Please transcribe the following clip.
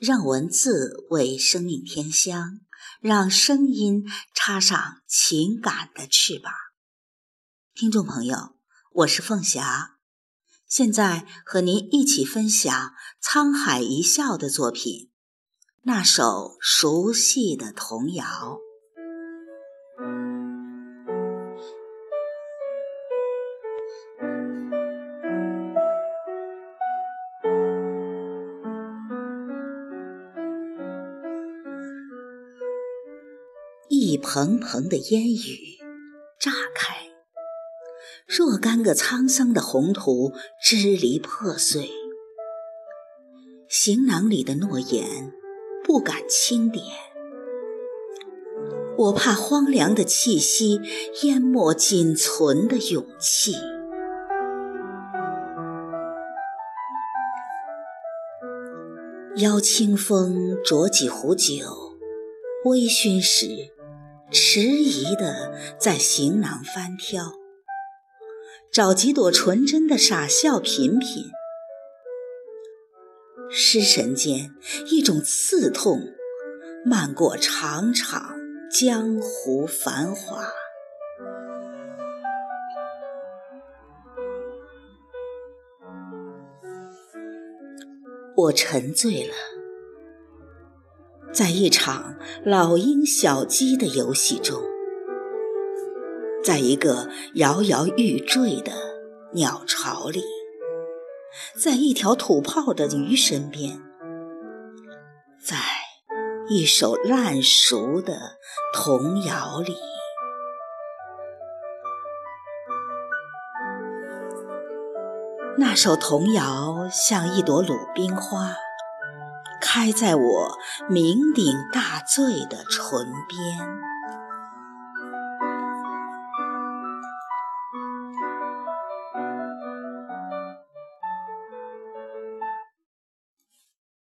让文字为生命添香，让声音插上情感的翅膀。听众朋友，我是凤霞，现在和您一起分享沧海一笑的作品，那首熟悉的童谣。一蓬蓬的烟雨炸开，若干个沧桑的宏图支离破碎。行囊里的诺言不敢轻点，我怕荒凉的气息淹没仅存的勇气。邀清风酌几壶酒，微醺时。迟疑地在行囊翻挑，找几朵纯真的傻笑品品。失神间，一种刺痛漫过场场江湖繁华。我沉醉了。在一场老鹰小鸡的游戏中，在一个摇摇欲坠的鸟巢里，在一条吐泡的鱼身边，在一首烂熟的童谣里，那首童谣像一朵鲁冰花。开在我酩酊大醉的唇边。